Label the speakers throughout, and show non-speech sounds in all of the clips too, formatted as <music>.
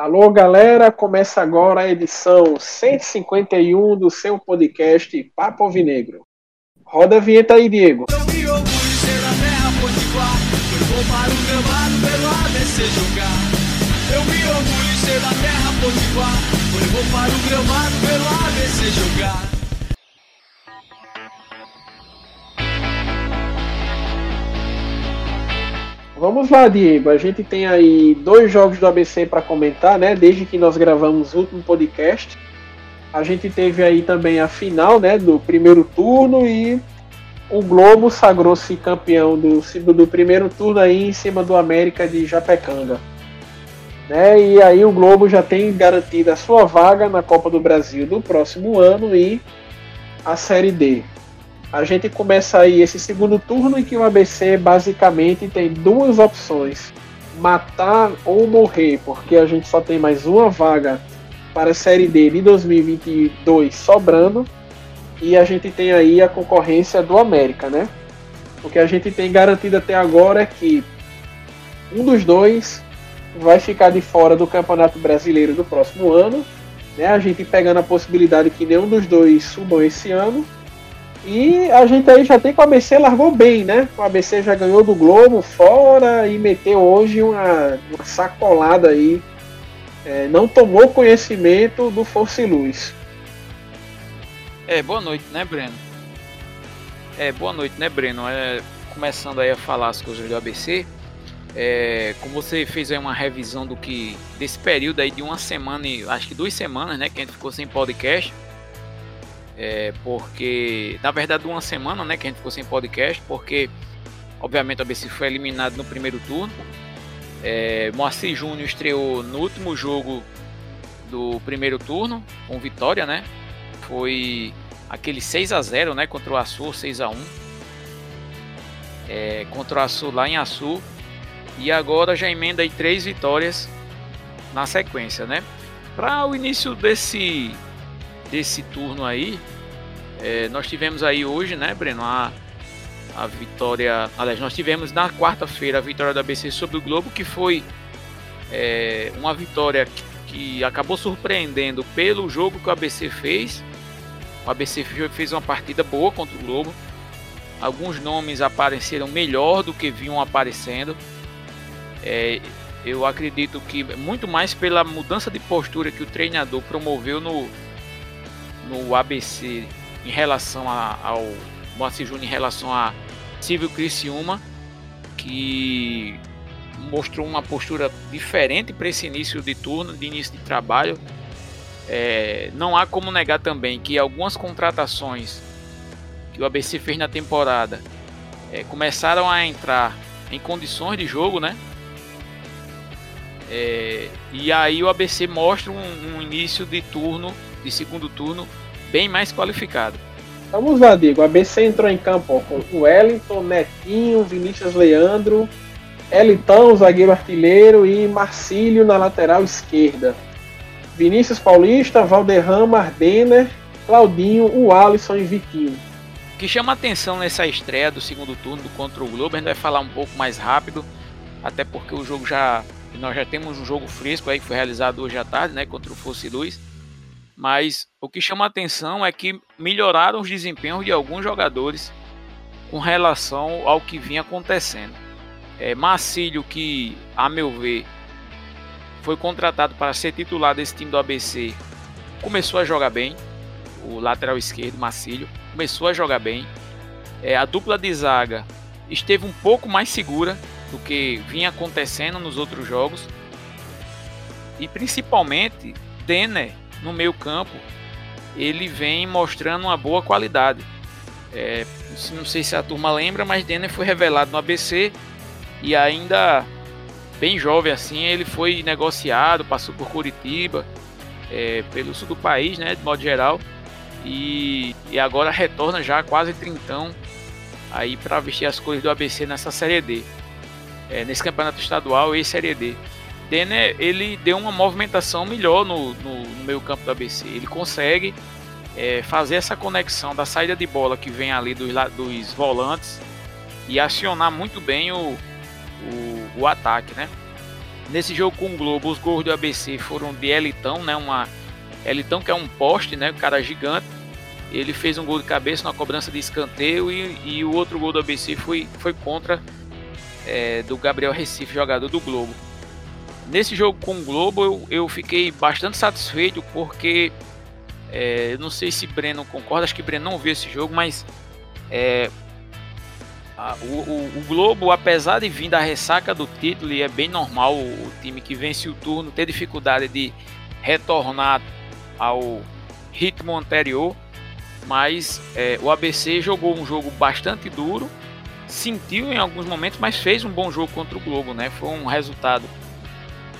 Speaker 1: Alô, galera, começa agora a edição 151 do seu podcast Papo Alvinegro. Roda a vinheta aí, Diego. Eu me orgulho ser da terra potiguar, eu vou para o gramado pelo ABC jogar. Vamos lá, Diego. A gente tem aí dois jogos do ABC para comentar, né? Desde que nós gravamos o último podcast. A gente teve aí também a final, né? Do primeiro turno e o Globo sagrou-se campeão do, do primeiro turno aí em cima do América de Japecanga. Né? E aí o Globo já tem garantida a sua vaga na Copa do Brasil do próximo ano e a Série D. A gente começa aí esse segundo turno em que o ABC basicamente tem duas opções: matar ou morrer, porque a gente só tem mais uma vaga para a Série D de 2022 sobrando e a gente tem aí a concorrência do América, né? O que a gente tem garantido até agora é que um dos dois vai ficar de fora do Campeonato Brasileiro do próximo ano, né? A gente pegando a possibilidade que nenhum dos dois subam esse ano e a gente aí já tem que o ABC largou bem, né? O ABC já ganhou do Globo fora e meteu hoje uma, uma sacolada aí. É, não tomou conhecimento do Força e Luz.
Speaker 2: É, boa noite, né, Breno? É, boa noite, né, Breno? É, começando aí a falar as coisas do ABC. É, como você fez aí uma revisão do que desse período aí de uma semana e acho que duas semanas, né, que a gente ficou sem podcast. É, porque, na verdade, uma semana né, que a gente ficou sem podcast, porque, obviamente, a ABC foi eliminado no primeiro turno. É, Moacir Júnior estreou no último jogo do primeiro turno, com vitória, né? Foi aquele 6 a 0 né, contra o Açu, 6 a 1 é, contra o Açu lá em Açu. E agora já emenda aí três vitórias na sequência, né? Para o início desse desse turno aí, é, nós tivemos aí hoje, né, Breno, a, a vitória. Aliás, nós tivemos na quarta-feira a vitória da ABC sobre o Globo, que foi é, uma vitória que, que, acabou surpreendendo pelo jogo que o ABC fez. O ABC fez uma partida boa contra o Globo. Alguns nomes apareceram melhor do que vinham aparecendo. É, eu acredito que muito mais pela mudança de postura que o treinador promoveu no, no ABC em relação a, ao Moacir Júnior, em relação a Silvio Criciúma, que mostrou uma postura diferente para esse início de turno, de início de trabalho. É, não há como negar também que algumas contratações que o ABC fez na temporada é, começaram a entrar em condições de jogo, né? É, e aí o ABC mostra um, um início de turno, de segundo turno, bem mais qualificado.
Speaker 1: Vamos lá, Diego. A BC entrou em campo ó, com o Wellington, Netinho, Vinícius Leandro, Elitão, zagueiro artilheiro, e Marcílio na lateral esquerda. Vinícius Paulista, Valderrama, Ardenner, Claudinho, o Alisson e Vitinho.
Speaker 2: O que chama atenção nessa estreia do segundo turno contra o Globo, a gente vai falar um pouco mais rápido, até porque o jogo já. Nós já temos um jogo fresco aí que foi realizado hoje à tarde, né? Contra o Fosse Luz mas o que chama a atenção é que melhoraram os desempenhos de alguns jogadores com relação ao que vinha acontecendo. É, Marcílio, que a meu ver foi contratado para ser titular desse time do ABC, começou a jogar bem. O lateral esquerdo, Marcílio, começou a jogar bem. É, a dupla de zaga esteve um pouco mais segura do que vinha acontecendo nos outros jogos. E principalmente, Denner no meio campo, ele vem mostrando uma boa qualidade. É, não sei se a turma lembra, mas Denner foi revelado no ABC e ainda bem jovem assim, ele foi negociado, passou por Curitiba, é, pelo sul do país, né, de modo geral, e, e agora retorna já quase trintão aí para vestir as cores do ABC nessa Série D, é, nesse campeonato estadual e Série D. Denner ele deu uma movimentação melhor no, no, no meio campo do ABC. Ele consegue é, fazer essa conexão da saída de bola que vem ali dos, dos volantes e acionar muito bem o, o, o ataque, né? Nesse jogo com o Globo, os gols do ABC foram de Elitão, né? Uma Elitão que é um poste, né? Um cara gigante. Ele fez um gol de cabeça na cobrança de escanteio e, e o outro gol do ABC foi, foi contra é, do Gabriel Recife, jogador do Globo. Nesse jogo com o Globo eu, eu fiquei bastante satisfeito porque é, não sei se Breno concorda, acho que Breno não viu esse jogo, mas é, a, o, o, Globo, apesar de vir da ressaca do título, e é bem normal o, o time que vence o turno ter dificuldade de retornar ao ritmo anterior, mas é, o ABC jogou um jogo bastante duro, sentiu em alguns momentos, mas fez um bom jogo contra o Globo, né? Foi um resultado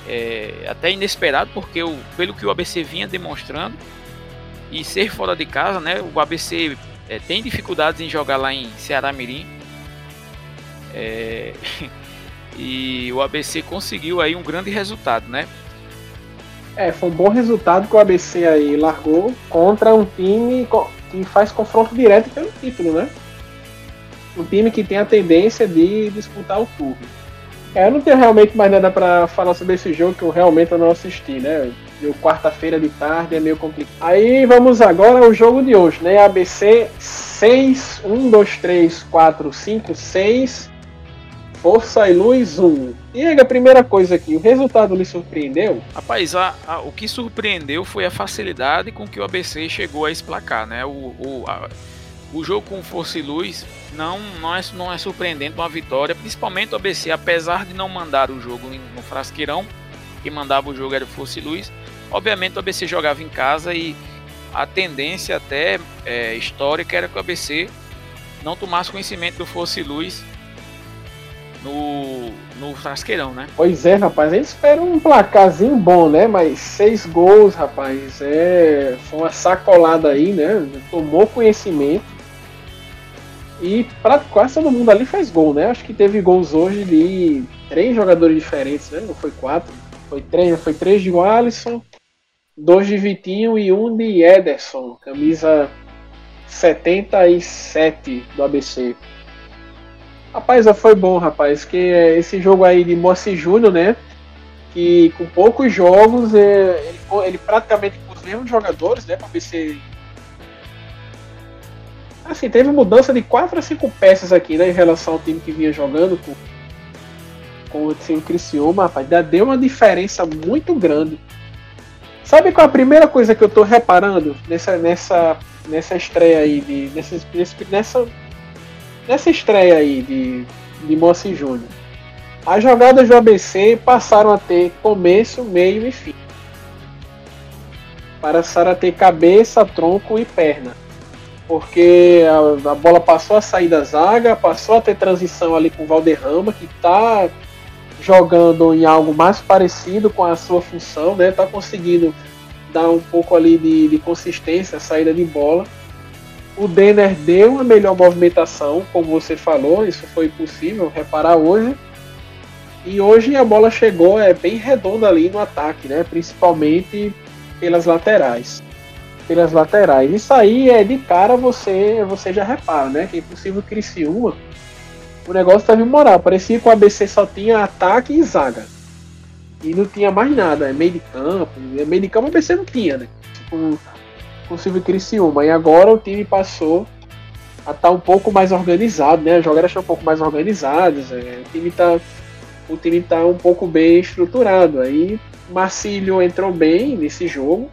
Speaker 2: é, até inesperado, porque o, pelo que o ABC vinha demonstrando e ser fora de casa, né? O ABC é, tem dificuldades em jogar lá em Ceará Mirim. É, <laughs> e o ABC conseguiu aí um grande resultado, né?
Speaker 1: É, foi um bom resultado que o ABC aí largou contra um time que faz confronto direto pelo título, né? Um time que tem a tendência de disputar o turno. É, eu não tenho realmente mais nada para falar sobre esse jogo que eu realmente não assisti, né? Deu quarta-feira de tarde, é meio complicado. Aí vamos agora ao jogo de hoje, né? ABC 6, 1, 2, 3, 4, 5, 6. Força e Luz 1. E a primeira coisa aqui, o resultado lhe surpreendeu?
Speaker 2: Rapaz, a, a, o que surpreendeu foi a facilidade com que o ABC chegou a explacar, né? O, o, a, o jogo com Força e Luz não, não, é, não é surpreendente uma vitória, principalmente o ABC, apesar de não mandar o jogo no Frasqueirão, que mandava o jogo era o Força e Luz. Obviamente o ABC jogava em casa e a tendência até é, histórica era que o ABC não tomasse conhecimento do Força e Luz no, no Frasqueirão, né?
Speaker 1: Pois é, rapaz, eles esperam um placarzinho bom, né? Mas seis gols, rapaz, é. Foi uma sacolada aí, né? Tomou conhecimento. E pra quase todo mundo ali faz gol, né? Acho que teve gols hoje de três jogadores diferentes, né? Não foi quatro. Foi três, foi três de Alisson, dois de Vitinho e um de Ederson, camisa 77 do ABC. Rapaz, foi bom, rapaz, que esse jogo aí de Moacir Júnior, né? Que com poucos jogos é, ele, ele praticamente com os mesmos jogadores, né? Para ver se Assim, teve mudança de 4 a 5 peças aqui, né, em relação ao time que vinha jogando com, com o time Criciúma, rapaz, deu uma diferença muito grande. Sabe qual é a primeira coisa que eu tô reparando nessa, nessa, nessa estreia aí, de, nessa, nessa, nessa estreia aí de, de Moacir Júnior? As jogadas do ABC passaram a ter começo, meio e fim. Passaram a ter cabeça, tronco e perna porque a, a, bola passou a sair da zaga, passou a ter transição ali com o Valderrama, que está jogando em algo mais parecido com a sua função, né? Tá conseguindo dar um pouco ali de, de consistência, saída de bola. O Denner deu uma melhor movimentação, como você falou, isso foi possível reparar hoje. E hoje a bola chegou é bem redonda ali no ataque, né? Principalmente pelas laterais pelas laterais. Isso aí é de cara você você já repara, né? Que é impossível Criciúma. O negócio tava imoral. Parecia que o ABC só tinha ataque e zaga. E não tinha mais nada. É meio de campo. É meio de campo o ABC não tinha, né? Com, com o Silvio Criciúma. E agora o time passou a estar tá um pouco mais organizado, né? As jogadas estão um pouco mais organizadas. É, o time tá o time tá um pouco bem estruturado. Aí Marcílio entrou bem nesse jogo,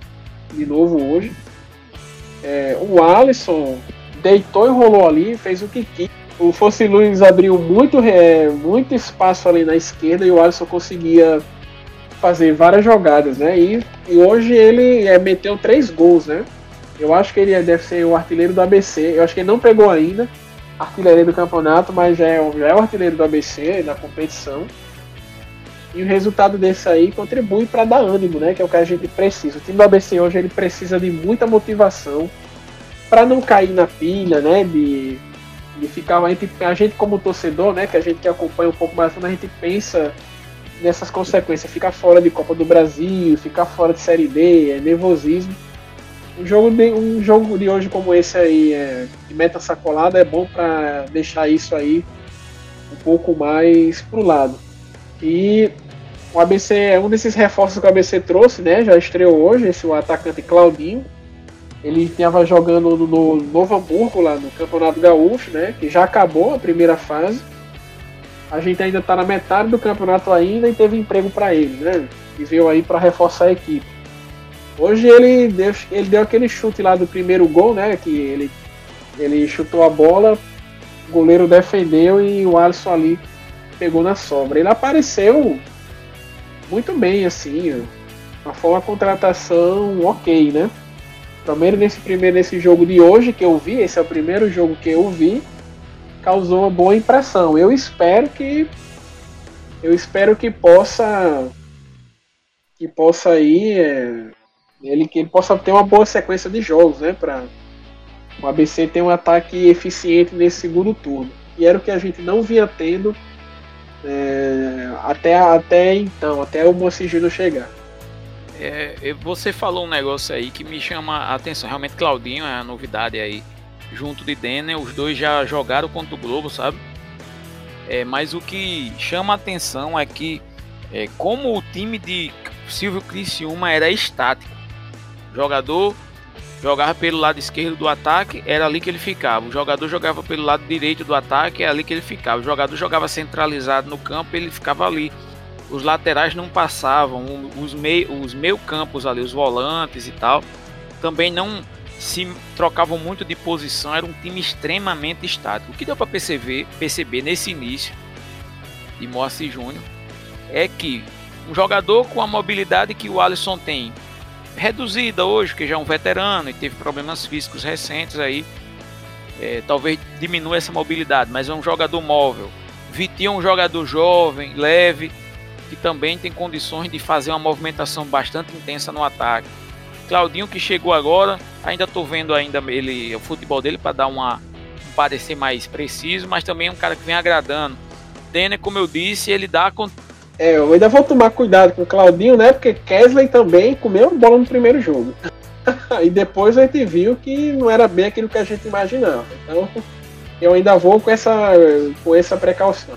Speaker 1: de novo hoje. É, o Alisson deitou e rolou ali, fez o que quis. O Fosse Luiz abriu muito, é, muito espaço ali na esquerda e o Alisson conseguia fazer várias jogadas, né? E, e hoje ele é, meteu três gols, né? Eu acho que ele deve ser o artilheiro do ABC. Eu acho que ele não pegou ainda a artilharia do campeonato, mas já é, já é o artilheiro do ABC na competição. E o resultado desse aí contribui para dar ânimo, né? Que é o que a gente precisa. O time do ABC hoje ele precisa de muita motivação para não cair na pilha, né? De, de ficar a gente, a gente como torcedor, né? Que a gente que acompanha um pouco mais, quando a gente pensa nessas consequências, ficar fora de Copa do Brasil, ficar fora de Série D, é nervosismo. Um jogo de, um jogo de hoje como esse aí, é, de meta sacolada, é bom para deixar isso aí um pouco mais pro lado. E o ABC é um desses reforços que o ABC trouxe, né? Já estreou hoje, esse o atacante Claudinho. Ele estava jogando no, no Novo Hamburgo, lá no Campeonato Gaúcho, né? Que já acabou a primeira fase. A gente ainda está na metade do campeonato ainda e teve emprego para ele, né? E veio aí para reforçar a equipe. Hoje ele deu, ele deu aquele chute lá do primeiro gol, né? Que ele, ele chutou a bola, o goleiro defendeu e o Alisson ali pegou na sobra. Ele apareceu muito bem, assim. Uma contratação ok, né? Primeiro nesse primeiro nesse jogo de hoje que eu vi, esse é o primeiro jogo que eu vi, causou uma boa impressão. Eu espero que eu espero que possa que possa ir é, ele que ele possa ter uma boa sequência de jogos, né, para o ABC ter um ataque eficiente nesse segundo turno. E era o que a gente não vinha tendo é, até, até então, até o Júnior chegar.
Speaker 2: É, você falou um negócio aí que me chama a atenção. Realmente, Claudinho é a novidade aí. Junto de Denner, os dois já jogaram contra o Globo, sabe? É, mas o que chama a atenção é que, é, como o time de Silvio Criciúma era estático, jogador jogava pelo lado esquerdo do ataque, era ali que ele ficava. O jogador jogava pelo lado direito do ataque, é ali que ele ficava. O jogador jogava centralizado no campo, ele ficava ali. Os laterais não passavam, os meio, os meio campos ali, os volantes e tal, também não se trocavam muito de posição. Era um time extremamente estático. O que deu para perceber, perceber nesse início de Moacir Júnior é que um jogador com a mobilidade que o Alisson tem reduzida hoje, que já é um veterano e teve problemas físicos recentes aí. É, talvez diminua essa mobilidade, mas é um jogador móvel. Vitinho é um jogador jovem, leve, que também tem condições de fazer uma movimentação bastante intensa no ataque. Claudinho que chegou agora, ainda estou vendo ainda ele o futebol dele para dar uma um parecer mais preciso, mas também é um cara que vem agradando. Denner, como eu disse, ele dá
Speaker 1: é, eu ainda vou tomar cuidado com o Claudinho, né? Porque Kesley também comeu bola no primeiro jogo. <laughs> e depois a gente viu que não era bem aquilo que a gente imaginava. Então, eu ainda vou com essa, com essa precaução.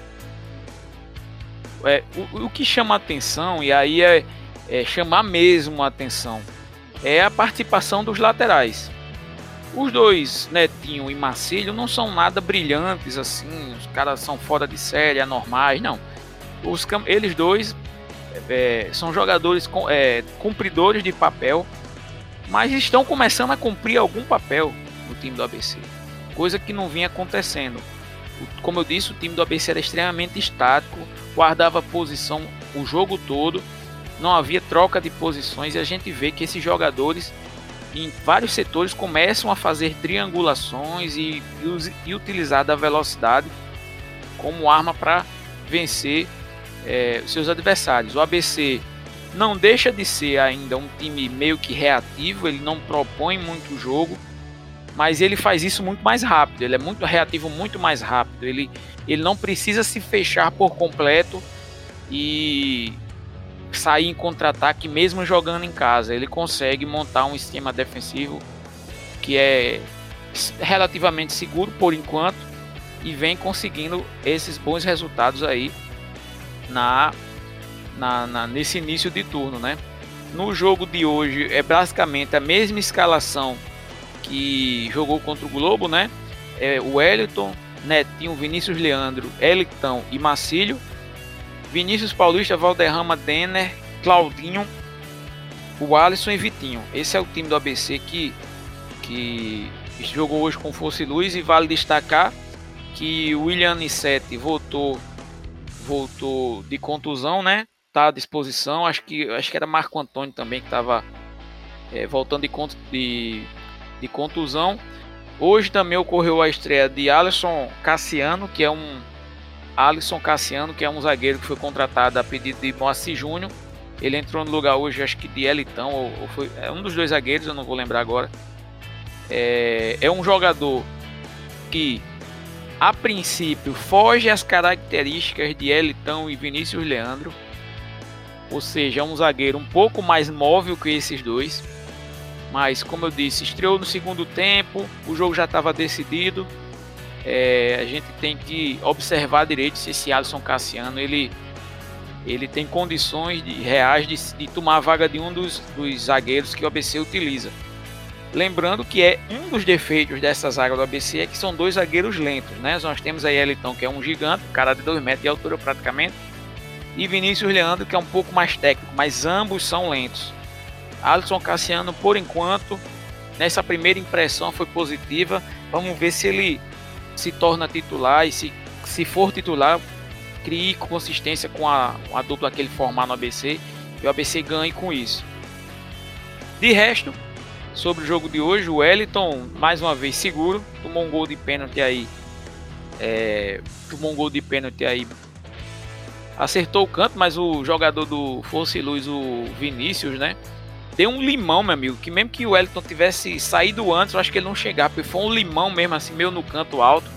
Speaker 2: É, o, o que chama atenção, e aí é, é chamar mesmo a atenção, é a participação dos laterais. Os dois, Netinho e Marcílio, não são nada brilhantes assim, os caras são fora de série, anormais, não os, eles dois é, são jogadores é, cumpridores de papel, mas estão começando a cumprir algum papel no time do ABC, coisa que não vinha acontecendo. Como eu disse, o time do ABC era extremamente estático, guardava posição o jogo todo, não havia troca de posições e a gente vê que esses jogadores em vários setores começam a fazer triangulações e, e, e utilizar da velocidade como arma para vencer é, seus adversários. O ABC não deixa de ser ainda um time meio que reativo, ele não propõe muito jogo, mas ele faz isso muito mais rápido, ele é muito reativo muito mais rápido, ele, ele não precisa se fechar por completo e sair em contra-ataque mesmo jogando em casa, ele consegue montar um esquema defensivo que é relativamente seguro por enquanto e vem conseguindo esses bons resultados aí na, na, na, nesse início de turno, né? No jogo de hoje é basicamente a mesma escalação que jogou contra o Globo, né? É o Wellington, Netinho, Vinícius Leandro, Elitão e Macílio. Vinícius Paulista, Valderrama, Denner, Claudinho, o Alisson e Vitinho. Esse é o time do ABC que, que jogou hoje com força e luz e vale destacar que o William Nissete voltou voltou de contusão, né? Tá à disposição. Acho que acho que era Marco Antônio também que estava é, voltando de, de, de contusão. Hoje também ocorreu a estreia de Alisson Cassiano, que é um Alisson Cassiano, que é um zagueiro que foi contratado a pedido de Moacir Júnior. Ele entrou no lugar hoje, acho que de Elitão, ou, ou foi é um dos dois zagueiros, eu não vou lembrar agora. É, é um jogador que a princípio foge às características de Elitão e Vinícius Leandro, ou seja, é um zagueiro um pouco mais móvel que esses dois. Mas, como eu disse, estreou no segundo tempo, o jogo já estava decidido. É, a gente tem que observar direito se esse Alisson Cassiano ele, ele tem condições de, reais de, de tomar a vaga de um dos, dos zagueiros que o ABC utiliza. Lembrando que é um dos defeitos dessa zaga do ABC é que são dois zagueiros lentos, né? Nós temos aí Elitão, que é um gigante, cara de 2 metros de altura praticamente, e Vinícius Leandro, que é um pouco mais técnico, mas ambos são lentos. Alisson Cassiano, por enquanto, nessa primeira impressão foi positiva. Vamos ver se ele se torna titular e se, se for titular, crie consistência com a, a dupla que ele formar no ABC e o ABC ganhe com isso. De resto, sobre o jogo de hoje, o Wellington, mais uma vez seguro, tomou um gol de pênalti aí. É, tomou um gol de pênalti aí. Acertou o canto, mas o jogador do Força e Luz, o Vinícius, né? Deu um limão, meu amigo. Que mesmo que o Wellington tivesse saído antes, eu acho que ele não chegava. Porque foi um limão mesmo, assim, meio no canto alto.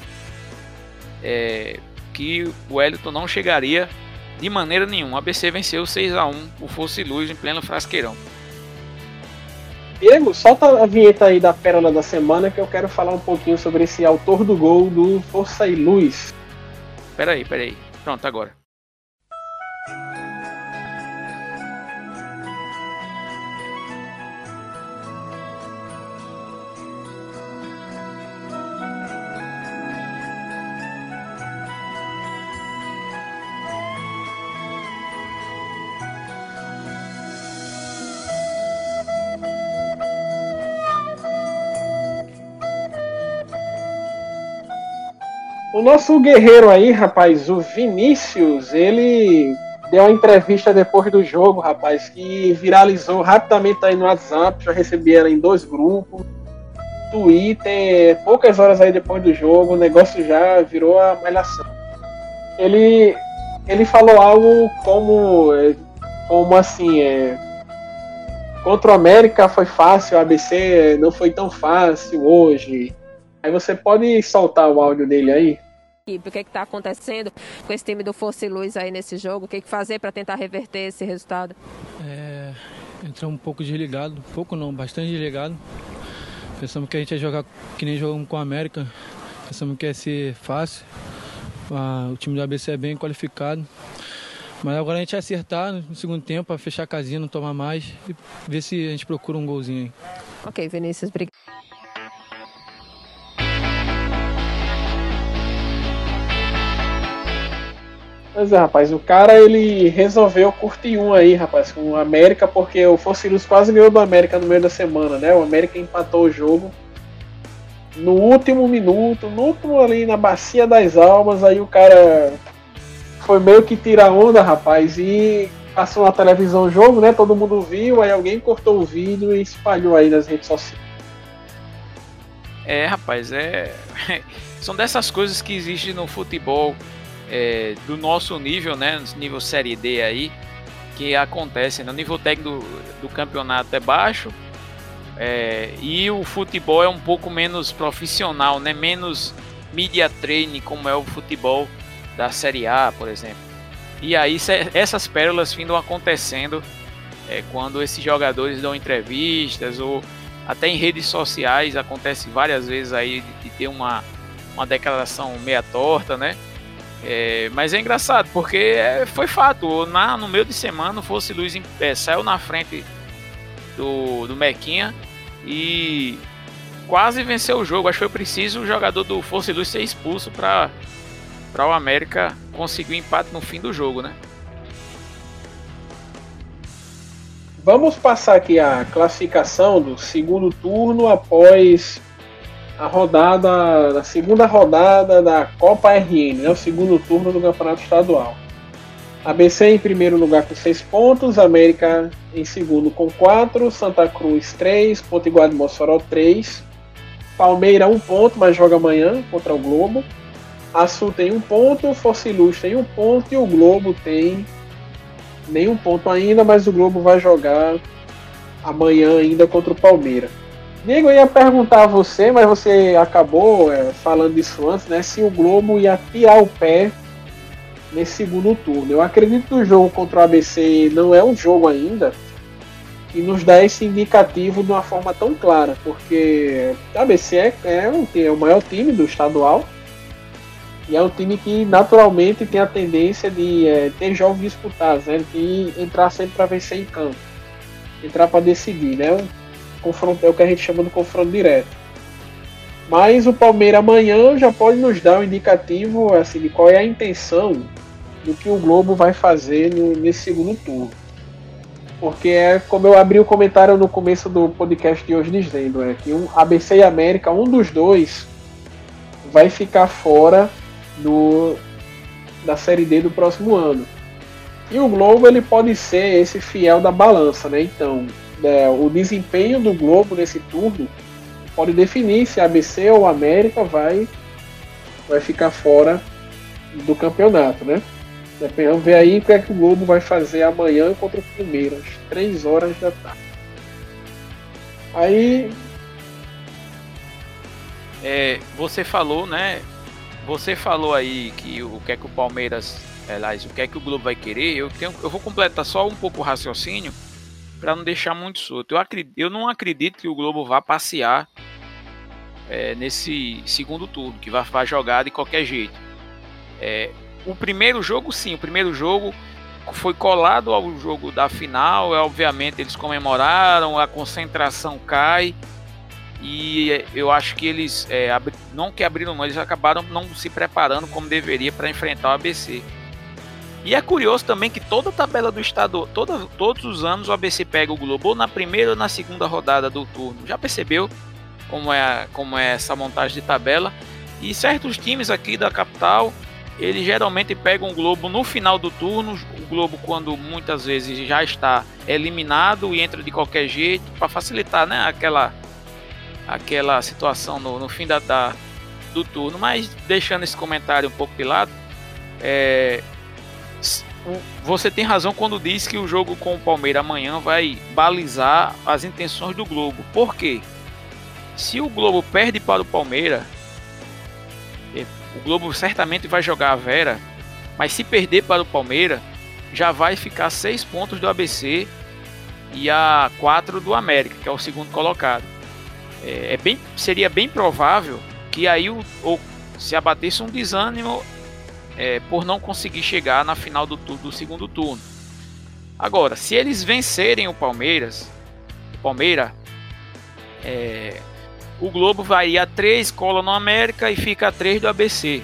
Speaker 2: É, que o Wellington não chegaria de maneira nenhuma. O ABC venceu 6 a 1 o Fosse Luz em pleno frasqueirão.
Speaker 1: Diego, solta a vinheta aí da pérola da semana que eu quero falar um pouquinho sobre esse autor do gol do Força e Luz.
Speaker 2: Peraí, peraí. Pronto, agora.
Speaker 1: Nosso guerreiro aí, rapaz, o Vinícius, ele deu uma entrevista depois do jogo, rapaz, que viralizou rapidamente aí no WhatsApp, já recebi ela em dois grupos, Twitter, poucas horas aí depois do jogo, o negócio já virou a malhação. Ele, ele falou algo como, como assim, é, contra o América foi fácil, o ABC não foi tão fácil hoje. Aí você pode soltar o áudio dele aí?
Speaker 3: O que está acontecendo com esse time do Força e Luz aí nesse jogo? O que, que fazer para tentar reverter esse resultado?
Speaker 4: É, entrou um pouco desligado, pouco não, bastante desligado. Pensamos que a gente ia jogar que nem jogamos com a América. Pensamos que ia ser fácil. Ah, o time do ABC é bem qualificado. Mas agora a gente acertar no segundo tempo, para fechar a casinha, não tomar mais e ver se a gente procura um golzinho aí.
Speaker 3: Ok, Vinícius, obrigado.
Speaker 1: Pois é, rapaz, o cara ele resolveu curtir um aí, rapaz, com o América, porque o Fossilus quase ganhou do América no meio da semana, né? O América empatou o jogo no último minuto, no último ali na bacia das almas, aí o cara foi meio que tirar onda, rapaz, e passou na televisão o jogo, né? Todo mundo viu, aí alguém cortou o vídeo e espalhou aí nas redes sociais.
Speaker 2: É, rapaz, é. <laughs> São dessas coisas que existem no futebol é, do nosso nível, né, nível Série D aí, que acontece. Né? O nível técnico do, do campeonato é baixo é, e o futebol é um pouco menos profissional, né? menos media training, como é o futebol da Série A, por exemplo. E aí essas pérolas findam acontecendo é, quando esses jogadores dão entrevistas ou até em redes sociais acontece várias vezes aí de, de ter uma, uma declaração meia torta, né? É, mas é engraçado, porque é, foi fato. Na, no meio de semana, o Fosse Luiz é, saiu na frente do, do Mequinha e quase venceu o jogo. Acho que foi preciso o jogador do Fosse Luz ser expulso para o América conseguir o empate no fim do jogo, né?
Speaker 1: Vamos passar aqui a classificação do segundo turno após a rodada, a segunda rodada da Copa RN, né, o segundo turno do Campeonato Estadual. ABC em primeiro lugar com 6 pontos, América em segundo com 4, Santa Cruz 3, Potiguar de Mossoró 3, Palmeira 1 um ponto, mas joga amanhã contra o Globo. Açu tem 1 um ponto, Fossiluz tem 1 um ponto e o Globo tem nenhum ponto ainda, mas o Globo vai jogar amanhã ainda contra o Palmeiras. Diego, eu ia perguntar a você, mas você acabou é, falando isso antes, né? Se o Globo ia tirar o pé nesse segundo turno. Eu acredito que o jogo contra o ABC não é um jogo ainda que nos dá esse indicativo de uma forma tão clara, porque o ABC é, é, é o maior time do estadual E é um time que naturalmente tem a tendência de é, ter jogos disputados, né? De entrar sempre para vencer em campo, entrar para decidir, né? Confronto, é o que a gente chama de confronto direto. Mas o Palmeiras amanhã já pode nos dar um indicativo assim, de qual é a intenção do que o Globo vai fazer no, nesse segundo turno. Porque é como eu abri o comentário no começo do podcast de hoje dizendo, é que um ABC e América, um dos dois, vai ficar fora do, da Série D do próximo ano. E o Globo ele pode ser esse fiel da balança, né? Então, é, o desempenho do Globo nesse turno pode definir se a ABC ou a América vai, vai ficar fora do campeonato, né? Vamos ver aí o que é que o Globo vai fazer amanhã contra o Palmeiras, 3 horas da tarde. Aí.
Speaker 2: É, você falou, né? Você falou aí que o que é que o Palmeiras, aliás, o que é que o Globo vai querer. Eu, tenho, eu vou completar só um pouco o raciocínio para não deixar muito solto. Eu, acredito, eu não acredito que o Globo vá passear é, nesse segundo turno, que vai, vai jogar de qualquer jeito. É, o primeiro jogo, sim, o primeiro jogo foi colado ao jogo da final. É, obviamente eles comemoraram, a concentração cai. E eu acho que eles, é, não que abriram mão, eles acabaram não se preparando como deveria para enfrentar o ABC. E é curioso também que toda a tabela do estado, toda, todos os anos o ABC pega o Globo na primeira ou na segunda rodada do turno. Já percebeu como é, como é essa montagem de tabela? E certos times aqui da capital ele geralmente pega um Globo no final do turno, o Globo quando muitas vezes já está eliminado e entra de qualquer jeito para facilitar, né, aquela aquela situação no, no fim da, da, do turno. Mas deixando esse comentário um pouco de lado, é, você tem razão quando diz que o jogo com o Palmeiras amanhã vai balizar as intenções do Globo. Por quê? Se o Globo perde para o Palmeiras, o Globo certamente vai jogar a Vera, mas se perder para o Palmeiras, já vai ficar seis pontos do ABC e a quatro do América, que é o segundo colocado. É, é bem, seria bem provável que aí o se abatesse um desânimo é, por não conseguir chegar na final do, do segundo turno. Agora, se eles vencerem o Palmeiras, o Palmeiras é, o Globo vai a 3, cola no América e fica a 3 do ABC,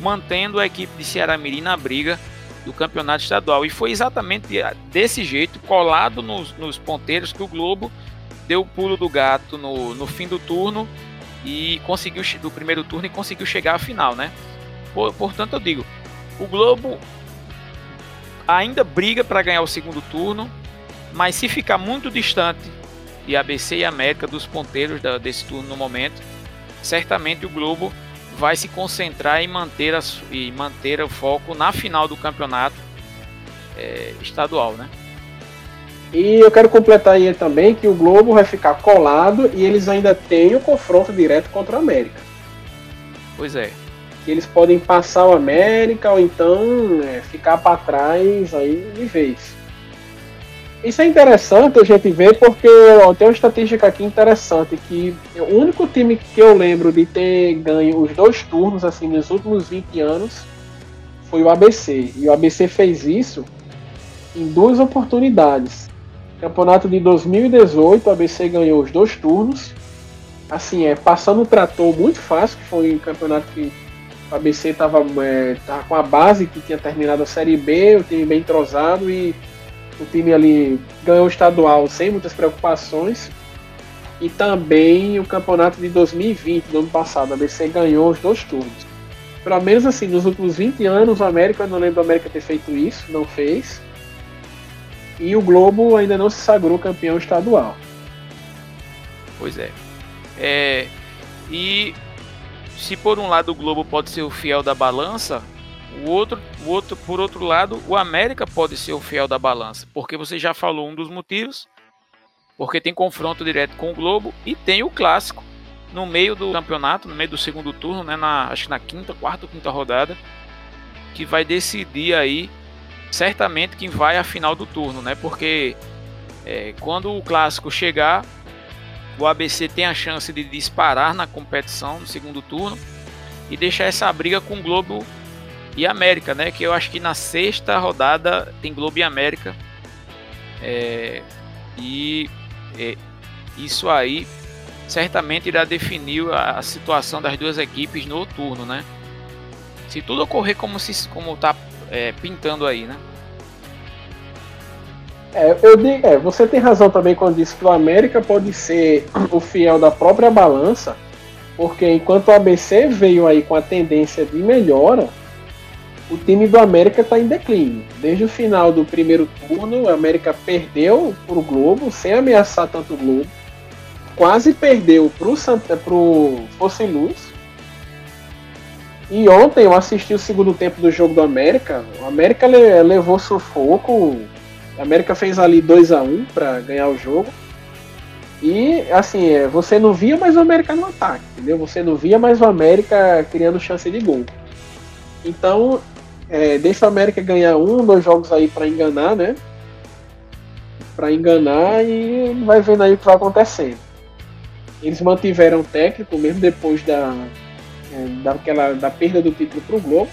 Speaker 2: mantendo a equipe de Ceará Mirim na briga do campeonato estadual. E foi exatamente desse jeito, colado nos, nos ponteiros, que o Globo deu o pulo do gato no, no fim do turno e conseguiu do primeiro turno e conseguiu chegar à final, né? Por, portanto, eu digo, o Globo ainda briga para ganhar o segundo turno, mas se ficar muito distante de ABC e América dos ponteiros da, desse turno no momento, certamente o Globo vai se concentrar em manter, a, e manter o foco na final do campeonato é, estadual, né?
Speaker 1: E eu quero completar aí também que o Globo vai ficar colado e eles ainda têm o confronto direto contra o América.
Speaker 2: Pois é.
Speaker 1: Que eles podem passar o América ou então é, ficar para trás aí de vez. Isso é interessante a gente ver porque ó, tem uma estatística aqui interessante que o único time que eu lembro de ter ganho os dois turnos assim nos últimos 20 anos foi o ABC. E o ABC fez isso em duas oportunidades. Campeonato de 2018, o ABC ganhou os dois turnos. Assim, é passando o trator muito fácil, que foi um campeonato que o ABC estava é, com a base que tinha terminado a Série B, o time bem entrosado e o time ali ganhou o estadual sem muitas preocupações. E também o campeonato de 2020, do ano passado. A ABC ganhou os dois turnos. Pelo menos assim, nos últimos 20 anos, o América, eu não lembro do América ter feito isso, não fez. E o Globo ainda não se sagrou campeão estadual.
Speaker 2: Pois é. é. E se por um lado o Globo pode ser o fiel da balança, o outro, o outro, por outro lado, o América pode ser o fiel da balança, porque você já falou um dos motivos, porque tem confronto direto com o Globo e tem o clássico no meio do campeonato, no meio do segundo turno, né, na, acho que na quinta, quarta ou quinta rodada, que vai decidir aí certamente quem vai à final do turno, né? Porque é, quando o clássico chegar, o ABC tem a chance de disparar na competição no segundo turno e deixar essa briga com Globo e América, né? Que eu acho que na sexta rodada tem Globo e América. É, e é, isso aí certamente irá definir a, a, situação das duas equipes no turno, né? Se tudo ocorrer como se como tá é, pintando aí, né?
Speaker 1: É, eu digo, é, você tem razão também quando diz que o América pode ser o fiel da própria balança, porque enquanto o ABC veio aí com a tendência de melhora, o time do América está em declínio. Desde o final do primeiro turno, o América perdeu para o Globo, sem ameaçar tanto o Globo. Quase perdeu para o Fosse Luz. E ontem eu assisti o segundo tempo do jogo do América. O América levou sufoco. O América fez ali 2 a 1 um para ganhar o jogo. E assim, é, você não via mais o América no ataque, entendeu? Você não via mais o América criando chance de gol. Então, é, deixa o América ganhar um, dois jogos aí para enganar, né? Para enganar e vai vendo aí o que vai acontecendo. Eles mantiveram o técnico mesmo depois da, é, daquela, da perda do título pro Globo.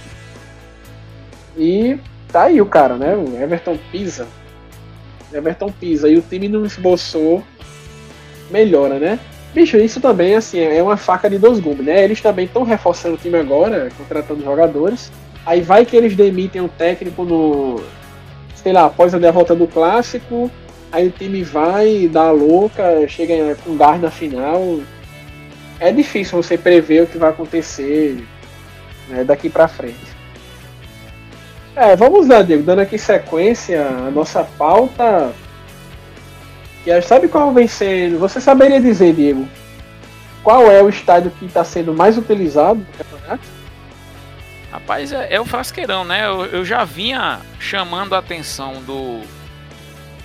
Speaker 1: E tá aí o cara, né? O Everton pisa. Everton pisa. E o time não esboçou melhora, né? Bicho, isso também assim, é uma faca de dois gumes, né? Eles também estão reforçando o time agora, contratando jogadores. Aí vai que eles demitem um técnico no. Sei lá, após a derrota do clássico. Aí o time vai, dá a louca, chega com gás na final. É difícil você prever o que vai acontecer né, daqui para frente. É, vamos lá, Diego, dando aqui sequência, a nossa pauta. E sabe qual vem sendo. Você saberia dizer, Diego, qual é o estádio que está sendo mais utilizado no campeonato?
Speaker 2: Rapaz, é, é o frasqueirão, né? Eu, eu, já vinha chamando a atenção do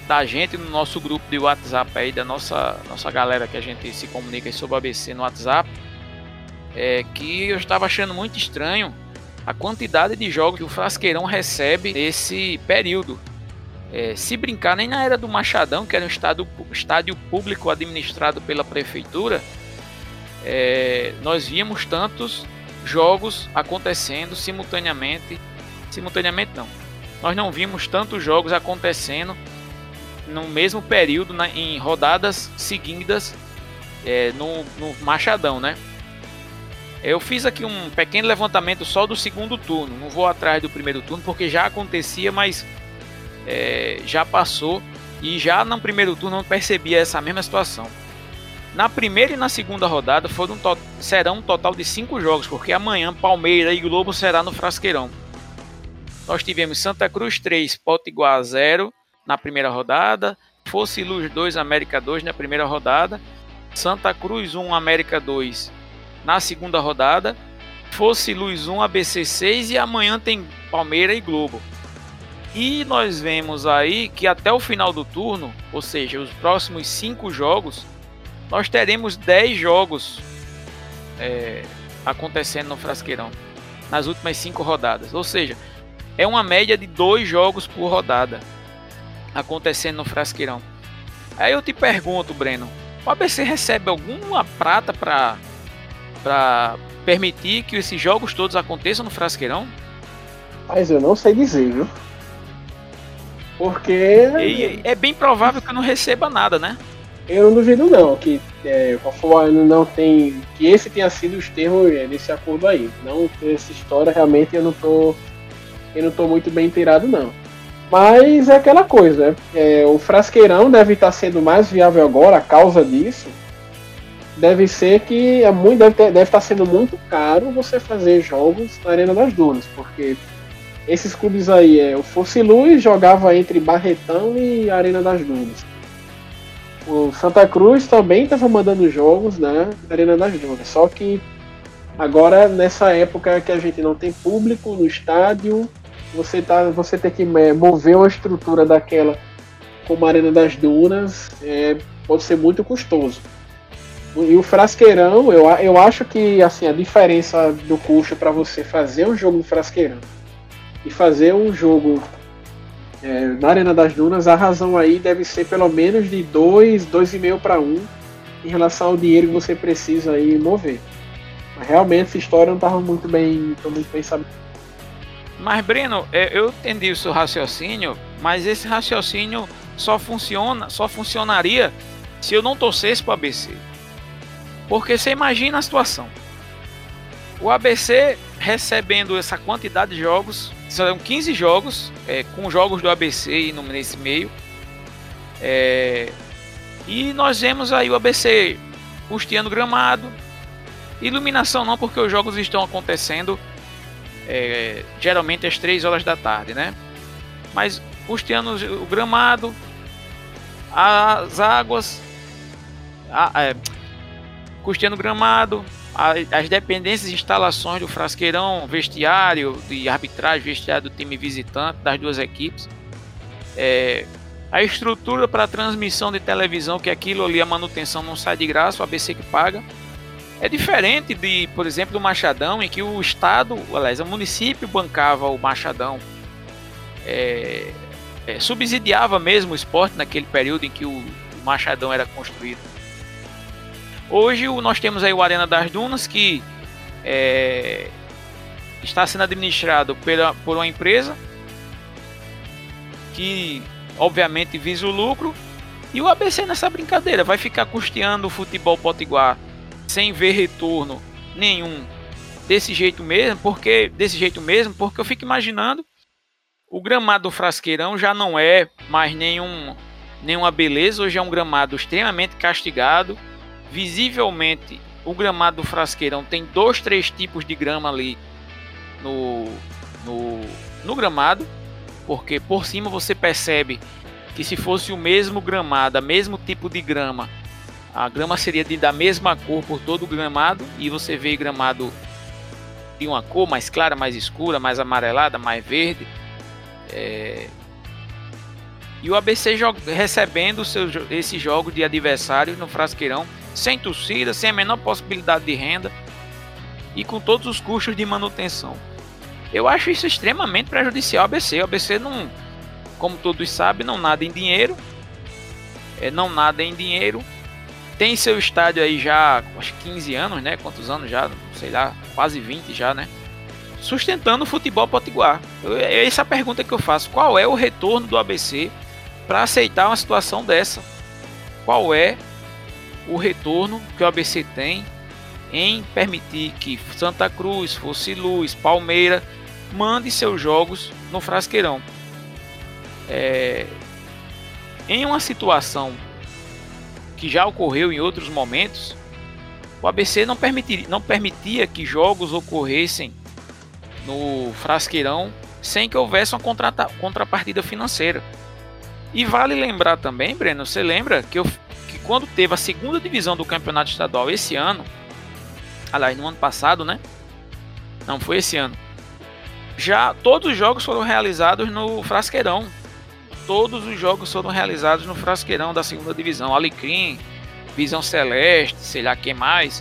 Speaker 2: da gente no nosso grupo de WhatsApp aí, da nossa, nossa galera que a gente se comunica sobre o ABC no WhatsApp, é que eu estava achando muito estranho a quantidade de jogos que o Frasqueirão recebe nesse período. É, se brincar, nem na era do Machadão, que era um estádio, estádio público administrado pela prefeitura, é, nós víamos tantos jogos acontecendo simultaneamente. Simultaneamente não. Nós não vimos tantos jogos acontecendo no mesmo período na, em rodadas seguidas é, no, no Machadão, né? Eu fiz aqui um pequeno levantamento só do segundo turno. Não vou atrás do primeiro turno porque já acontecia, mas é, já passou e já no primeiro turno não percebia essa mesma situação. Na primeira e na segunda rodada foram serão um total de cinco jogos, porque amanhã Palmeiras e Globo será no Frasqueirão. Nós tivemos Santa Cruz 3, Potiguar 0 na primeira rodada, Fosse Luz 2, América 2 na primeira rodada, Santa Cruz 1, América 2 na segunda rodada, Fosse Luz 1, ABC 6 e amanhã tem Palmeiras e Globo. E nós vemos aí que até o final do turno, ou seja, os próximos cinco jogos, nós teremos 10 jogos é, acontecendo no Frasqueirão nas últimas 5 rodadas. Ou seja, é uma média de 2 jogos por rodada acontecendo no Frasqueirão. Aí eu te pergunto, Breno, o ABC recebe alguma prata para para permitir que esses jogos todos aconteçam no Frasqueirão?
Speaker 1: Mas eu não sei dizer, viu? Porque.
Speaker 2: E é bem provável que eu não receba nada, né?
Speaker 1: Eu não duvido não que é, não tem que esse tenha sido os termos é, desse acordo aí. Não essa história realmente eu não tô eu não tô muito bem inteirado não. Mas é aquela coisa, é, o frasqueirão deve estar sendo mais viável agora a causa disso. Deve ser que é muito deve, ter, deve estar sendo muito caro você fazer jogos na Arena das Dunas, porque esses clubes aí é o Fosse Luz jogava entre Barretão e Arena das Dunas. O Santa Cruz também estava mandando jogos né, na Arena das Dunas, só que agora nessa época que a gente não tem público no estádio, você tá, você tem que é, mover uma estrutura daquela como a Arena das Dunas é, pode ser muito custoso. E o Frasqueirão, eu, eu acho que assim a diferença do custo para você fazer um jogo no Frasqueirão e fazer um jogo é, na Arena das Dunas, a razão aí deve ser pelo menos de 2, 2,5 para 1 em relação ao dinheiro que você precisa aí mover. Realmente essa história não estava muito bem, muito bem sabida.
Speaker 2: Mas, Breno, é, eu entendi o seu raciocínio, mas esse raciocínio só funciona, só funcionaria se eu não torcesse para o ABC. Porque você imagina a situação. O ABC recebendo essa quantidade de jogos, são 15 jogos, é, com jogos do ABC nesse meio. É, e nós vemos aí o ABC custeando gramado. Iluminação não, porque os jogos estão acontecendo é, geralmente às 3 horas da tarde, né? Mas custeando o gramado, as águas, a, é, custeando gramado, as dependências e instalações do frasqueirão, vestiário, de arbitragem, vestiário do time visitante, das duas equipes. É, a estrutura para transmissão de televisão, que aquilo ali, a manutenção não sai de graça, o ABC que paga. É diferente de, por exemplo, do Machadão, em que o Estado, aliás, o município bancava o Machadão, é, é, subsidiava mesmo o esporte naquele período em que o, o Machadão era construído. Hoje nós temos aí o Arena das Dunas, que é, está sendo administrado pela, por uma empresa que obviamente visa o lucro. E o ABC nessa brincadeira vai ficar custeando o futebol potiguar sem ver retorno nenhum desse jeito mesmo, porque desse jeito mesmo, porque eu fico imaginando o gramado do Frasqueirão já não é mais nenhum nenhuma beleza, hoje é um gramado extremamente castigado. Visivelmente, o gramado do Frasqueirão tem dois, três tipos de grama ali no, no, no gramado, porque por cima você percebe que se fosse o mesmo gramado, o mesmo tipo de grama, a grama seria de, da mesma cor por todo o gramado e você vê gramado de uma cor mais clara, mais escura, mais amarelada, mais verde. É... E o ABC recebendo seus, esse jogo de adversários no Frasqueirão, sem torcida, sem a menor possibilidade de renda e com todos os custos de manutenção. Eu acho isso extremamente prejudicial ao ABC. O ABC não, como todos sabem, não nada em dinheiro. É, não nada em dinheiro tem seu estádio aí já, acho 15 anos, né? Quantos anos já? Sei lá, quase 20 já, né? Sustentando o futebol potiguar. É essa a pergunta que eu faço. Qual é o retorno do ABC para aceitar uma situação dessa? Qual é o retorno que o ABC tem em permitir que Santa Cruz, Fosse Luz, Palmeira mande seus jogos no Frasqueirão? É... Em uma situação que já ocorreu em outros momentos, o ABC não, permitir, não permitia que jogos ocorressem no Frasqueirão sem que houvesse uma contrata, contrapartida financeira. E vale lembrar também, Breno, você lembra que, eu, quando teve a segunda divisão do campeonato estadual esse ano, aliás, no ano passado, né? Não foi esse ano. Já todos os jogos foram realizados no Frasqueirão todos os jogos foram realizados no Frasqueirão da segunda divisão. Alecrim, Visão Celeste, sei lá quem mais,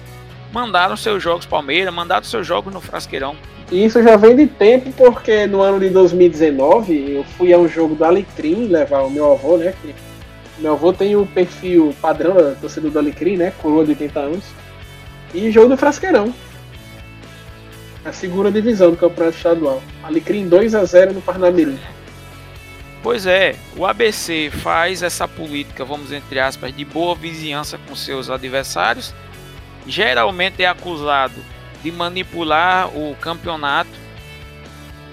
Speaker 2: mandaram seus jogos Palmeiras, mandaram seus jogos no Frasqueirão.
Speaker 1: Isso já vem de tempo, porque no ano de 2019 eu fui a um jogo do Alecrim levar o meu avô, né? Que meu avô tem o perfil padrão da torcedor do Alecrim, né? Coroa de 80 anos. E jogo do Frasqueirão. A segunda divisão do Campeonato Estadual. Alecrim 2 a 0 no Parnamirim.
Speaker 2: Pois é, o ABC faz essa política, vamos entre aspas, de boa vizinhança com seus adversários. Geralmente é acusado de manipular o campeonato.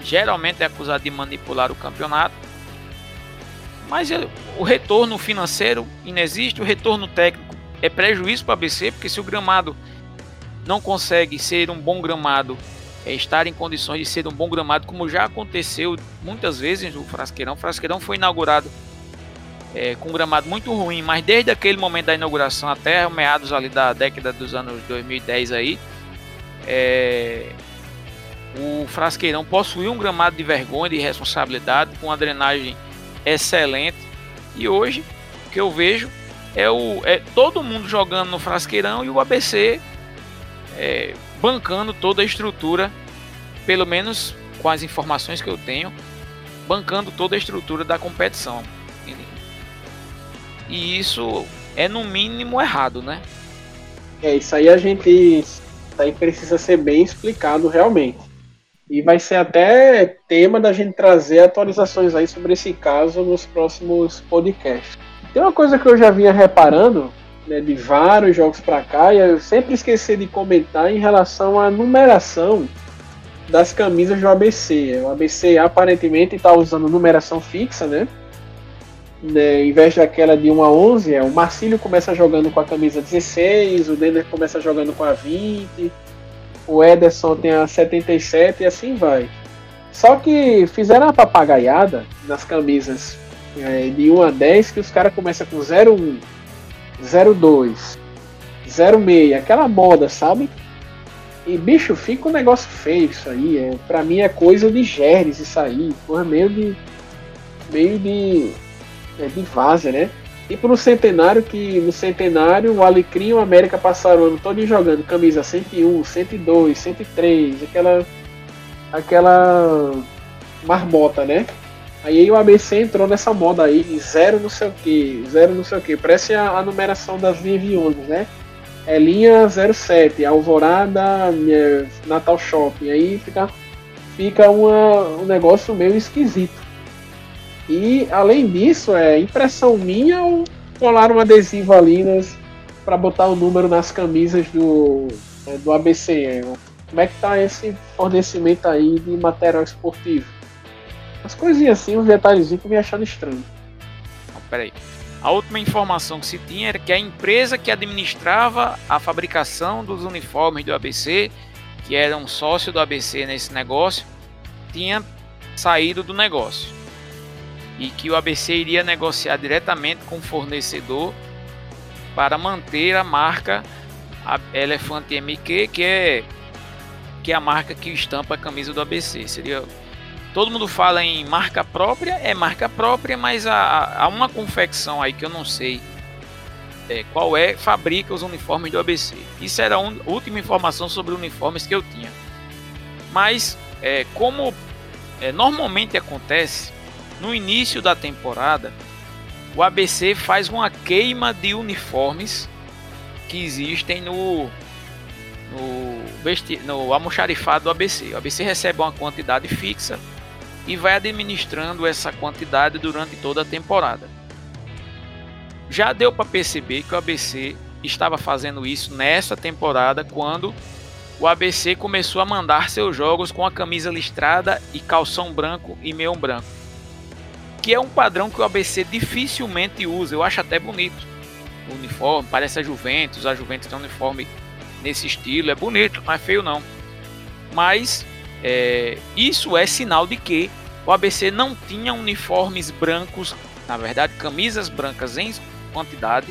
Speaker 2: Geralmente é acusado de manipular o campeonato. Mas o retorno financeiro inexiste, o retorno técnico é prejuízo para o ABC, porque se o gramado não consegue ser um bom gramado é, estar em condições de ser um bom gramado, como já aconteceu muitas vezes no Frasqueirão. O Frasqueirão foi inaugurado é, com um gramado muito ruim, mas desde aquele momento da inauguração até meados ali da década dos anos 2010 aí, é, o Frasqueirão possuía um gramado de vergonha, de responsabilidade, com uma drenagem excelente. E hoje, o que eu vejo é, o, é todo mundo jogando no Frasqueirão e o ABC é, bancando toda a estrutura, pelo menos com as informações que eu tenho, bancando toda a estrutura da competição. E isso é no mínimo errado, né?
Speaker 1: É, isso aí a gente Isso aí precisa ser bem explicado realmente. E vai ser até tema da gente trazer atualizações aí sobre esse caso nos próximos podcasts. Tem uma coisa que eu já vinha reparando, né, de vários jogos para cá, e eu sempre esqueci de comentar em relação à numeração das camisas do ABC. O ABC aparentemente está usando numeração fixa, né? né? Em vez daquela de 1 a 11, é, o Marcílio começa jogando com a camisa 16, o Denner começa jogando com a 20, o Ederson tem a 77 e assim vai. Só que fizeram uma papagaiada nas camisas é, de 1 a 10 que os caras começam com 01, 02, 06, aquela moda, sabe? E bicho, fica um negócio feio isso aí. É, pra mim é coisa de germes isso aí. Porra, meio de. meio de. É, de vaza, né? E pro centenário, que no centenário o Alecrim e o América passaram o ano todo jogando camisa 101, 102, 103, aquela. aquela. marmota, né? Aí o ABC entrou nessa moda aí, zero não sei o que, zero não sei o que. Parece a, a numeração das linhas né? É linha 07, Alvorada, Natal Shopping. Aí fica, fica uma, um negócio meio esquisito. E além disso, é impressão minha ou colar um adesivo ali para botar o número nas camisas do, é, do ABC? Como é que tá esse fornecimento aí de material esportivo? As coisinhas assim, uns detalhezinhos que eu me achando estranho.
Speaker 2: Não, peraí. A última informação que se tinha era que a empresa que administrava a fabricação dos uniformes do ABC, que era um sócio do ABC nesse negócio, tinha saído do negócio e que o ABC iria negociar diretamente com o fornecedor para manter a marca Elefante MQ, que é que é a marca que estampa a camisa do ABC. Seria todo mundo fala em marca própria, é marca própria, mas há, há uma confecção aí que eu não sei é, qual é, fabrica os uniformes do ABC. Isso era a última informação sobre uniformes que eu tinha. Mas é, como é, normalmente acontece, no início da temporada, o ABC faz uma queima de uniformes que existem no no, vesti no almoxarifado do ABC. O ABC recebe uma quantidade fixa e vai administrando essa quantidade durante toda a temporada. Já deu para perceber que o ABC estava fazendo isso nessa temporada quando o ABC começou a mandar seus jogos com a camisa listrada e calção branco e meião branco que é um padrão que o ABC dificilmente usa. Eu acho até bonito. O uniforme, parece a Juventus, a Juventus tem um uniforme nesse estilo, é bonito, não é feio não. Mas é, isso é sinal de que o ABC não tinha uniformes brancos, na verdade, camisas brancas em quantidade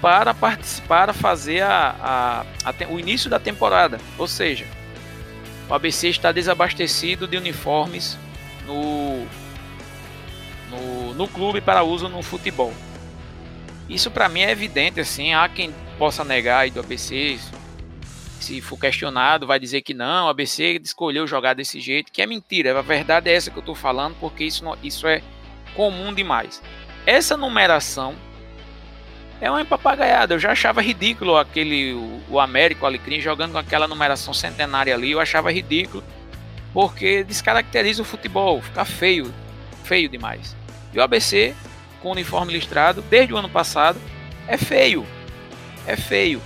Speaker 2: para participar, para fazer a, a, a, o início da temporada. Ou seja, o ABC está desabastecido de uniformes no, no, clube para uso no futebol. Isso para mim é evidente, assim, há quem possa negar aí do ABC, se for questionado, vai dizer que não, o ABC escolheu jogar desse jeito, que é mentira. A verdade é essa que eu estou falando, porque isso, não, isso é comum demais. Essa numeração é uma papagaiada. Eu já achava ridículo aquele o, o Américo o Alecrim jogando com aquela numeração centenária ali. Eu achava ridículo porque descaracteriza o futebol, fica feio, feio demais. E o ABC, com uniforme listrado, desde o ano passado, é feio. É feio.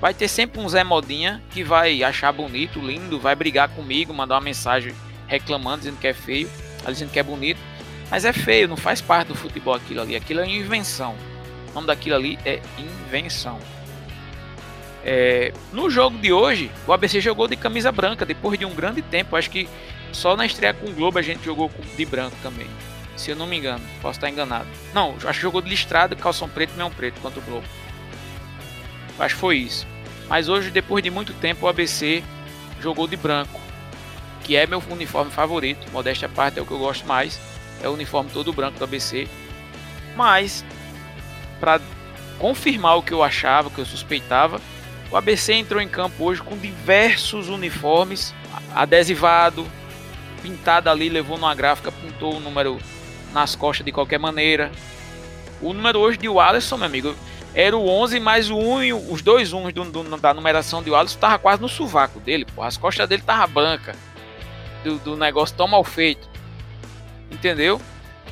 Speaker 2: Vai ter sempre um Zé Modinha que vai achar bonito, lindo, vai brigar comigo, mandar uma mensagem reclamando, dizendo que é feio, dizendo que é bonito. Mas é feio, não faz parte do futebol aquilo ali. Aquilo é invenção. O nome daquilo ali é invenção. É, no jogo de hoje, o ABC jogou de camisa branca depois de um grande tempo. Acho que só na estreia com o Globo a gente jogou de branco também se eu não me engano. Posso estar enganado. Não, acho que jogou de listrado, calção preto e meio preto contra o Globo. Acho que foi isso. Mas hoje, depois de muito tempo, o ABC jogou de branco, que é meu uniforme favorito. Modéstia à parte é o que eu gosto mais. É o uniforme todo branco do ABC. Mas, para confirmar o que eu achava, o que eu suspeitava, o ABC entrou em campo hoje com diversos uniformes, adesivado, pintado ali, levou numa gráfica, pintou o número nas costas de qualquer maneira. O número hoje de Alisson, meu amigo, era o 11 mais o 1 e os dois 1 do, do, da numeração de Wallace tava quase no sovaco dele, pô. As costas dele tava branca. Do, do negócio tão mal feito. Entendeu?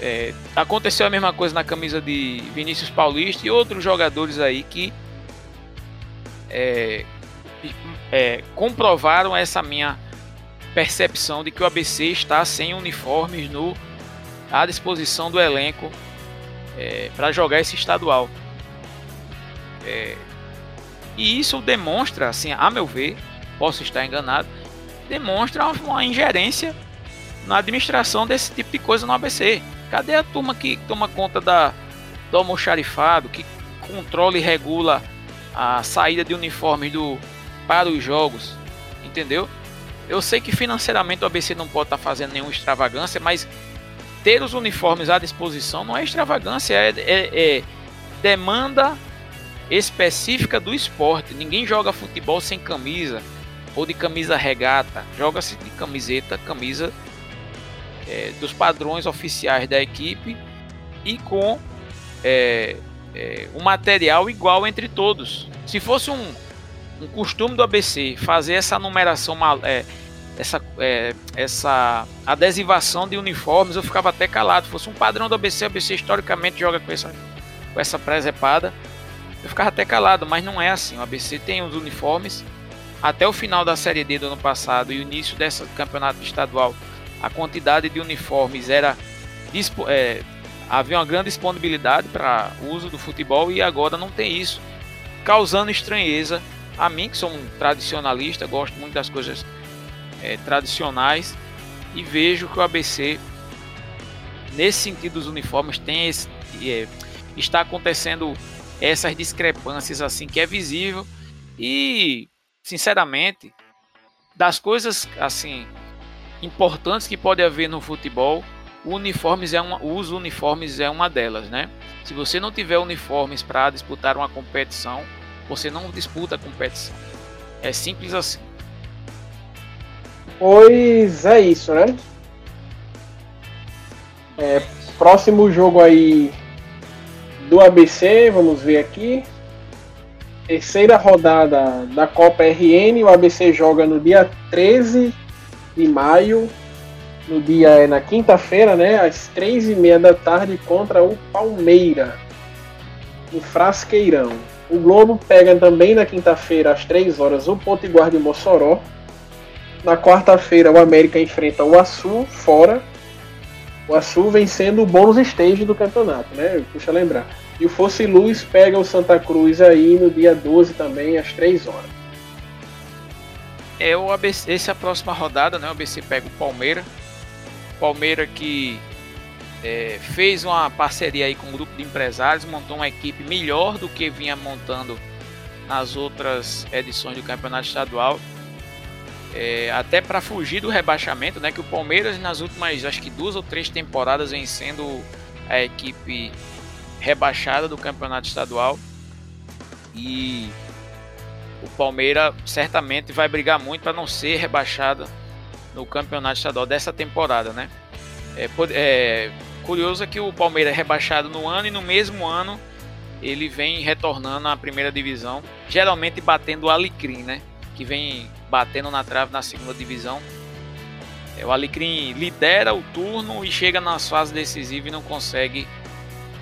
Speaker 2: É, aconteceu a mesma coisa na camisa de Vinícius Paulista e outros jogadores aí que é, é, comprovaram essa minha percepção de que o ABC está sem uniformes no, à disposição do elenco é, para jogar esse estadual. É, e isso demonstra, assim, a meu ver, posso estar enganado, demonstra uma ingerência na administração desse tipo de coisa no ABC. Cadê a turma que toma conta da, do almoxarifado, que controla e regula a saída de uniformes do, para os jogos? Entendeu? Eu sei que financeiramente o ABC não pode estar fazendo nenhuma extravagância, mas ter os uniformes à disposição não é extravagância, é, é, é demanda específica do esporte. Ninguém joga futebol sem camisa ou de camisa regata. Joga-se de camiseta, camisa é, dos padrões oficiais da equipe e com é, é, um material igual entre todos. Se fosse um, um costume do ABC fazer essa numeração, é, essa, é, essa adesivação de uniformes, eu ficava até calado. Se fosse um padrão do ABC, o ABC historicamente joga com essa, com essa presepada eu ficava até calado, mas não é assim. O ABC tem os uniformes. Até o final da Série D do ano passado e o início desse campeonato estadual, a quantidade de uniformes era. É, havia uma grande disponibilidade para uso do futebol e agora não tem isso, causando estranheza a mim, que sou um tradicionalista, gosto muito das coisas é, tradicionais e vejo que o ABC, nesse sentido dos uniformes, tem esse, é, está acontecendo essas discrepâncias assim que é visível e sinceramente das coisas assim importantes que pode haver no futebol uniformes é uma, os uniformes é uma delas, né? Se você não tiver uniformes para disputar uma competição, você não disputa a competição. É simples assim.
Speaker 1: Pois é isso, né? É, próximo jogo aí do ABC, vamos ver aqui. Terceira rodada da Copa RN, o ABC joga no dia 13 de maio, no dia é na quinta-feira, né, às três e meia da tarde contra o Palmeira, no Frasqueirão. O Globo pega também na quinta-feira às três horas o Potiguar de Mossoró. Na quarta-feira o América enfrenta o Açu fora o Açu vencendo o bônus stage do campeonato, né? Puxa lembrar. E o Fosse Luz pega o Santa Cruz aí no dia 12 também, às 3 horas.
Speaker 2: É o ABC, essa é a próxima rodada, né? O ABC pega o Palmeiras. Palmeira que é, fez uma parceria aí com um grupo de empresários, montou uma equipe melhor do que vinha montando nas outras edições do campeonato estadual é, até para fugir do rebaixamento, né? Que o Palmeiras nas últimas, acho que duas ou três temporadas vem sendo a equipe rebaixada do campeonato estadual e o Palmeiras certamente vai brigar muito para não ser rebaixada no campeonato estadual dessa temporada, né? É, é curioso é que o Palmeiras é rebaixado no ano e no mesmo ano ele vem retornando à primeira divisão, geralmente batendo o Alecrim, né? Que vem batendo na trave na segunda divisão. É, o Alecrim lidera o turno e chega nas fases decisivas e não consegue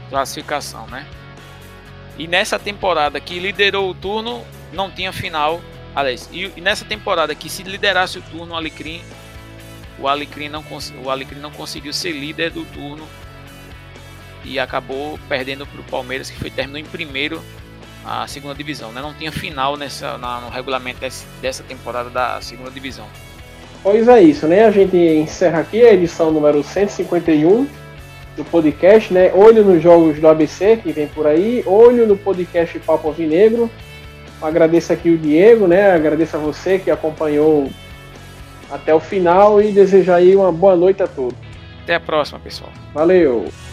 Speaker 2: classificação, né? E nessa temporada que liderou o turno, não tinha final. Aliás, e, nessa temporada que se liderasse o turno, o Alecrim, o Alecrim não, o Alecrim não conseguiu ser líder do turno e acabou perdendo para o Palmeiras, que foi terminou em primeiro a segunda divisão. Né? Não tinha final nessa, na, no regulamento desse, dessa temporada da segunda divisão.
Speaker 1: Pois é isso, né? A gente encerra aqui a edição número 151 do podcast, né? Olho nos jogos do ABC que vem por aí, olho no podcast Papo Vinegro. Agradeço aqui o Diego, né? Agradeço a você que acompanhou até o final e desejo aí uma boa noite a todos.
Speaker 2: Até a próxima, pessoal.
Speaker 1: Valeu!